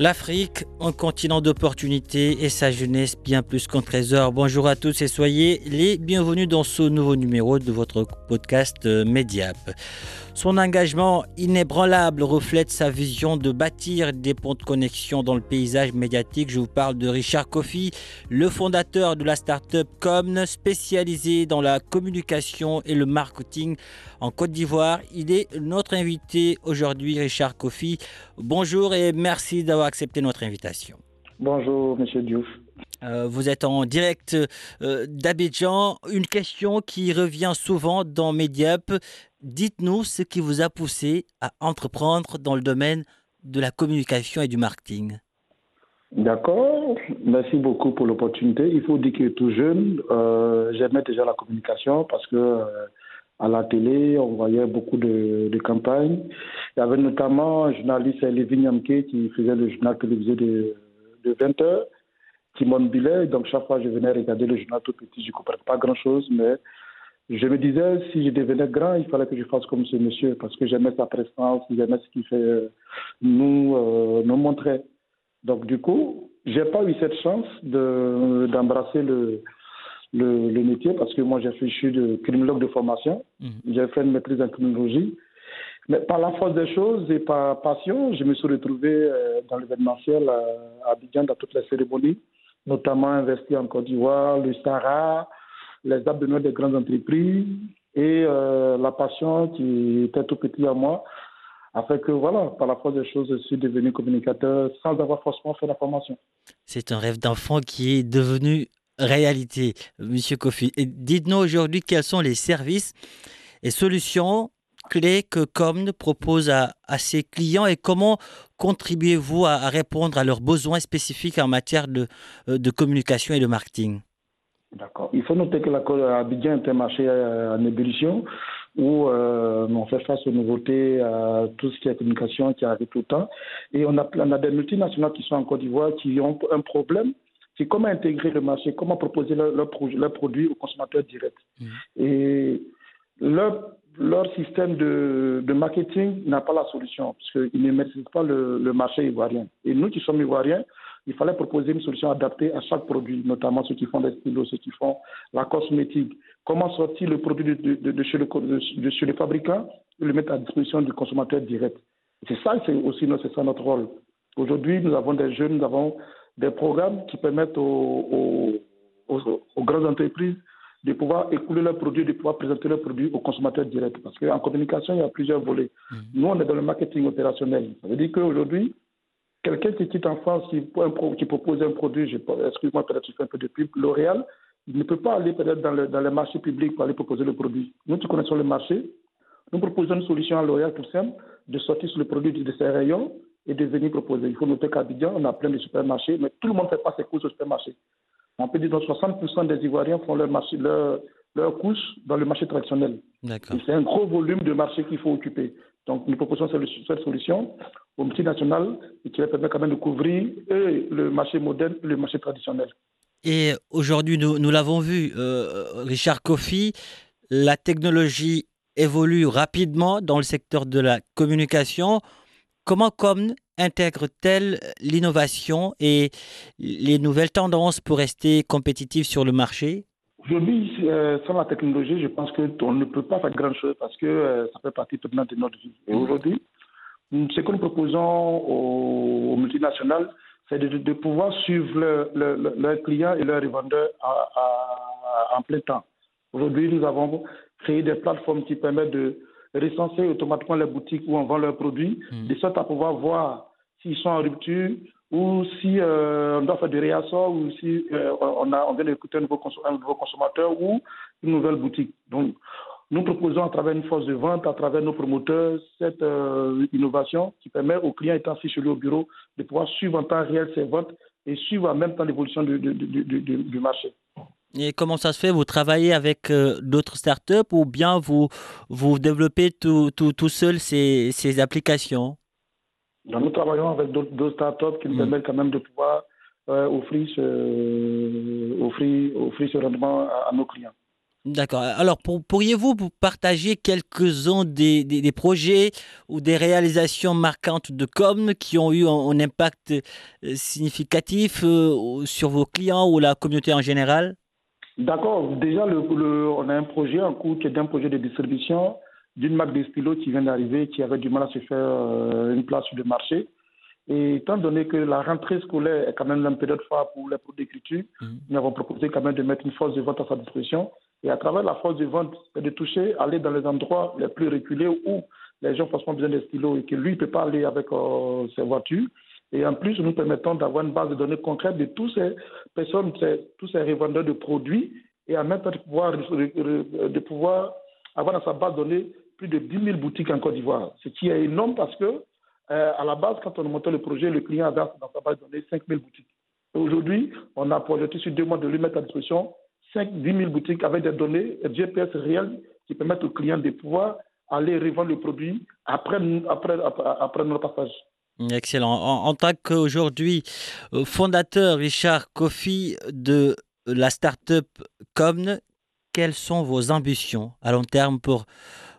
L'Afrique, un continent d'opportunités et sa jeunesse bien plus qu'un trésor. Bonjour à tous et soyez les bienvenus dans ce nouveau numéro de votre podcast euh, Mediap. Son engagement inébranlable reflète sa vision de bâtir des ponts de connexion dans le paysage médiatique. Je vous parle de Richard Kofi, le fondateur de la start-up Comn, spécialisée dans la communication et le marketing en Côte d'Ivoire. Il est notre invité aujourd'hui, Richard Kofi. Bonjour et merci d'avoir accepté notre invitation. Bonjour, Monsieur Diouf. Euh, vous êtes en direct euh, d'Abidjan. Une question qui revient souvent dans Mediap. Dites-nous ce qui vous a poussé à entreprendre dans le domaine de la communication et du marketing. D'accord, merci beaucoup pour l'opportunité. Il faut dire que tout jeune, euh, j'aimais déjà la communication parce que à la télé, on voyait beaucoup de, campagnes. Il y avait notamment un journaliste, Lévin Yamke, qui faisait le journal télévisé de, de 20 heures, Timon Billet. Donc chaque fois, je venais regarder le journal tout petit, je ne comprenais pas grand-chose, mais je me disais, si je devenais grand, il fallait que je fasse comme ce monsieur, parce que j'aimais sa présence, j'aimais ce qu'il fait euh, nous, euh, nous montrer. Donc, du coup, j'ai pas eu cette chance de, d'embrasser le, le, le, métier, parce que moi, je suis de criminologue de formation. Mmh. J'ai fait une maîtrise en criminologie. Mais par la force des choses et par passion, je me suis retrouvé euh, dans l'événementiel à Abidjan, dans toutes les cérémonies, notamment investi en Côte d'Ivoire, le Sahara, les abonnements des grandes entreprises et euh, la passion qui était tout petit à moi a fait que, voilà, par la force des choses, je suis devenu communicateur sans avoir forcément fait la formation. C'est un rêve d'enfant qui est devenu réalité, Monsieur Kofi. Dites-nous aujourd'hui quels sont les services et solutions clés que Comne propose à, ses clients et comment contribuez-vous à, répondre à leurs besoins spécifiques en matière de, de communication et de marketing? D'accord. Il faut noter que la Abidjan est un marché en ébullition où euh, on fait face aux nouveautés, à tout ce qui est communication qui arrive tout le temps. Et on a des multinationales qui sont en Côte d'Ivoire qui ont un problème c'est comment intégrer le marché, comment proposer leurs leur, leur produits aux consommateurs directs. Mmh. Et leur, leur système de, de marketing n'a pas la solution, parce qu'ils ne maîtrisent pas le, le marché ivoirien. Et nous qui sommes ivoiriens, il fallait proposer une solution adaptée à chaque produit, notamment ceux qui font des stylos, ceux qui font la cosmétique. Comment sortir le produit de, de, de chez, le, de, chez le fabricant et le mettre à disposition du consommateur direct? C'est ça, c'est aussi ça notre rôle. Aujourd'hui, nous avons des jeunes, nous avons des programmes qui permettent aux, aux, aux grandes entreprises de pouvoir écouler leurs produits, de pouvoir présenter leurs produits aux consommateurs directs. Parce qu'en communication, il y a plusieurs volets. Mmh. Nous, on est dans le marketing opérationnel. Ça veut dire qu'aujourd'hui, quelqu'un qui quitte en France, qui, qui propose un produit, excuse-moi, peut-être je fais un peu de pub, L'Oréal, il ne peut pas aller peut-être dans le, dans le marché public pour aller proposer le produit. Nous qui connaissons le marché, nous proposons une solution à L'Oréal tout simple, de sortir sur le produit de ses rayons et de venir proposer. Il faut noter qu'à Abidjan, on a plein de supermarchés, mais tout le monde ne fait pas ses courses au supermarché. On peut dire que 60% des Ivoiriens font leur, marché, leur, leur courses dans le marché traditionnel. C'est un gros volume de marché qu'il faut occuper. Donc, nous proposons cette solution aux multinationales et qui va permettre quand même de couvrir et le marché moderne et le marché traditionnel. Et aujourd'hui, nous, nous l'avons vu, euh, Richard Kofi, la technologie évolue rapidement dans le secteur de la communication. Comment Com intègre-t-elle l'innovation et les nouvelles tendances pour rester compétitif sur le marché? Aujourd'hui, euh, sans la technologie, je pense qu'on ne peut pas faire grand-chose parce que euh, ça fait partie maintenant de notre vie. Et aujourd'hui, ce que nous proposons aux multinationales, c'est de, pouvoir suivre leurs clients et leurs revendeurs en plein temps. Aujourd'hui, nous avons créé des plateformes qui permettent de recenser automatiquement les boutiques où on vend leurs produits, mmh. de sorte à pouvoir voir s'ils sont en rupture ou si euh, on doit faire des réassorts ou si euh, on, a, on vient d'écouter un, nouveau consommateur ou une nouvelle boutique. Donc, nous proposons à travers une force de vente, à travers nos promoteurs, cette euh, innovation qui permet aux clients étant assis chez lui au bureau de pouvoir suivre en temps réel ses ventes et suivre en même temps l'évolution du, du, marché. Et comment ça se fait? Vous travaillez avec d'autres startups ou bien vous, vous développez tout, tout, tout seul ces, ces applications? Nous travaillons avec d'autres startups qui nous mm. permettent quand même de pouvoir euh, offrir, ce, offrir, offrir ce rendement à, nos clients. D'accord. Alors, pourriez-vous partager quelques-uns des, des, projets ou des réalisations marquantes de Com qui ont eu un, impact euh, significatif euh, sur vos clients ou la communauté en général? D'accord. Déjà, le, on a un projet en cours qui est un projet de distribution d'une marque de stylos qui vient d'arriver, qui avait du mal à se faire euh, une place sur le marché. Et étant donné que la rentrée scolaire est quand même une période phare pour les produits d'écriture, mhm. nous avons proposé quand même de mettre une force de vente à sa disposition. Et à travers la force de vente, de toucher, aller dans les endroits les plus reculés où les gens ont besoin des stylos et que lui ne peut pas aller avec euh, ses voitures. Et en plus, nous permettons d'avoir une base de données concrète de toutes ces personnes, tous ces revendeurs de produits et en même temps de pouvoir, de pouvoir avoir dans sa base de données plus de 10 000 boutiques en Côte d'Ivoire, ce qui est énorme parce que, euh, à la base, quand on monté le projet, le client avait dans sa base de données 5 000 boutiques. Aujourd'hui, on a projeté sur deux mois de lui mettre à disposition 5 10 000 boutiques avec des données GPS réelles qui permettent aux clients de pouvoir aller revendre le produit après, après, après, notre passage. Excellent. En, tant qu'aujourd'hui euh, fondateur, Richard Kofi, de la start-up Comne, quelles sont vos ambitions à long terme pour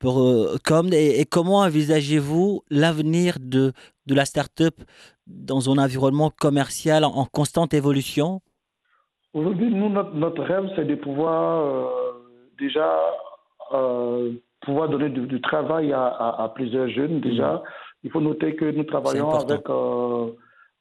pour, euh, comme, et, comment envisagez-vous l'avenir de, de la start-up dans un environnement commercial en, constante évolution? Aujourd'hui, nous, notre, rêve, c'est de pouvoir euh, déjà euh, pouvoir donner du, travail à, plusieurs jeunes. Déjà, mmh. Il faut noter que nous travaillons avec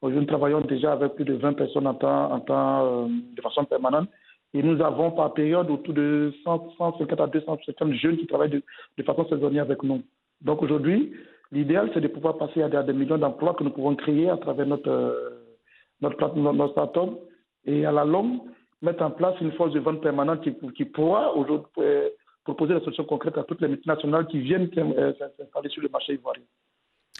nous travaillons déjà avec plus de 20 personnes en temps, en temps de façon permanente. Et nous avons par période autour de 150 à 250 jeunes qui travaillent de, façon saisonnière avec nous. Donc aujourd'hui, l'idéal, c'est de pouvoir passer à des, millions d'emplois que nous pouvons créer à travers notre, notre, notre, start-up et à la longue, mettre en place une force de vente permanente qui, qui pourra aujourd'hui euh, proposer des solutions concrètes à toutes les multinationales qui viennent euh, s'installer sur le marché ivoirien.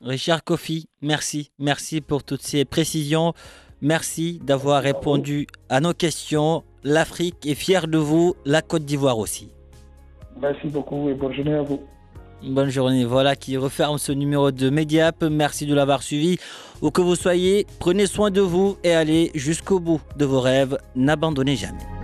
Richard Kofi, merci. Merci pour toutes ces précisions. Merci d'avoir répondu à nos questions. L'Afrique est fière de vous, la Côte d'Ivoire aussi. Merci beaucoup et bonne journée à vous. Bonne journée. Voilà qui referme ce numéro de Mediap. Merci de l'avoir suivi. Où que vous soyez, prenez soin de vous et allez jusqu'au bout de vos rêves. N'abandonnez jamais.